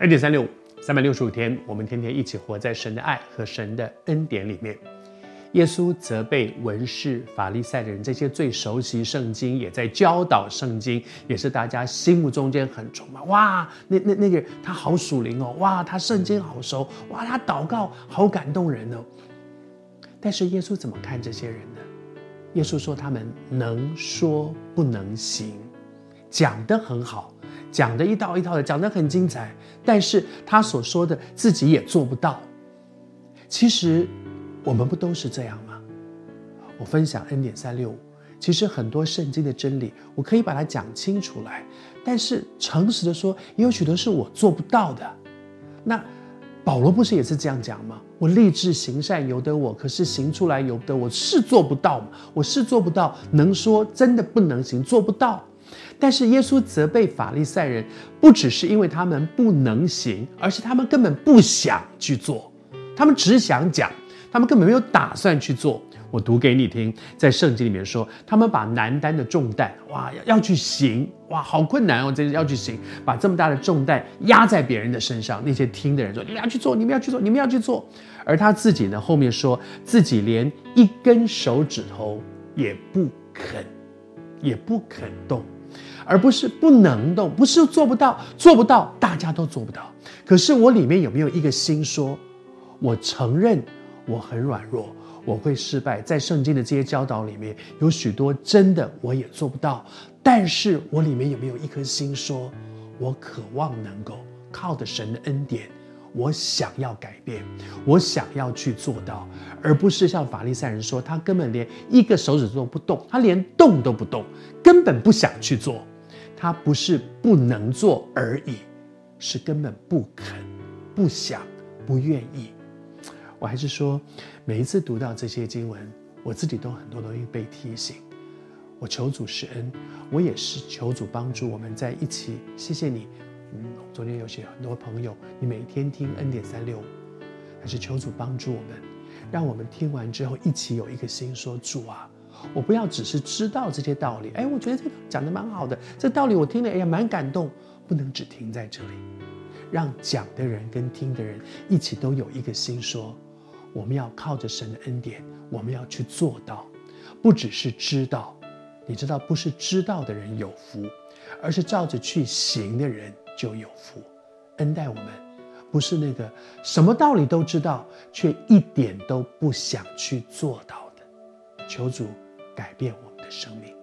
二点三六五，三百六十五天，我们天天一起活在神的爱和神的恩典里面。耶稣责备文士、法利赛的人，这些最熟悉圣经，也在教导圣经，也是大家心目中间很崇拜。哇，那那那个他好属灵哦，哇，他圣经好熟，哇，他祷告好感动人哦。但是耶稣怎么看这些人呢？耶稣说他们能说不能行，讲得很好，讲的一套一套的，讲得很精彩，但是他所说的自己也做不到。其实。我们不都是这样吗？我分享 N 点三六五，其实很多圣经的真理，我可以把它讲清楚来。但是诚实的说，也有许多是我做不到的。那保罗不是也是这样讲吗？我立志行善由得我，可是行出来由不得我，是做不到嘛？我是做不到，能说真的不能行，做不到。但是耶稣责备法利赛人，不只是因为他们不能行，而是他们根本不想去做，他们只想讲。他们根本没有打算去做。我读给你听，在圣经里面说，他们把难担的重担，哇，要要去行，哇，好困难哦，这要去行，把这么大的重担压在别人的身上。那些听的人说，你们要去做，你们要去做，你们要去做。而他自己呢，后面说自己连一根手指头也不肯，也不肯动，而不是不能动，不是做不到，做不到，大家都做不到。可是我里面有没有一个心说，我承认。我很软弱，我会失败。在圣经的这些教导里面，有许多真的我也做不到。但是我里面有没有一颗心说，我渴望能够靠着神的恩典，我想要改变，我想要去做到，而不是像法利赛人说，他根本连一个手指都不动，他连动都不动，根本不想去做。他不是不能做而已，是根本不肯、不想、不愿意。我还是说，每一次读到这些经文，我自己都很多东西被提醒。我求主施恩，我也是求主帮助我们在一起。谢谢你，嗯，昨天有些很多朋友，你每天听恩典三六五，还是求主帮助我们，让我们听完之后一起有一个心说：主啊，我不要只是知道这些道理，哎，我觉得这个讲的蛮好的，这道理我听了，哎呀，蛮感动，不能只停在这里，让讲的人跟听的人一起都有一个心说。我们要靠着神的恩典，我们要去做到，不只是知道。你知道，不是知道的人有福，而是照着去行的人就有福。恩待我们，不是那个什么道理都知道，却一点都不想去做到的。求主改变我们的生命。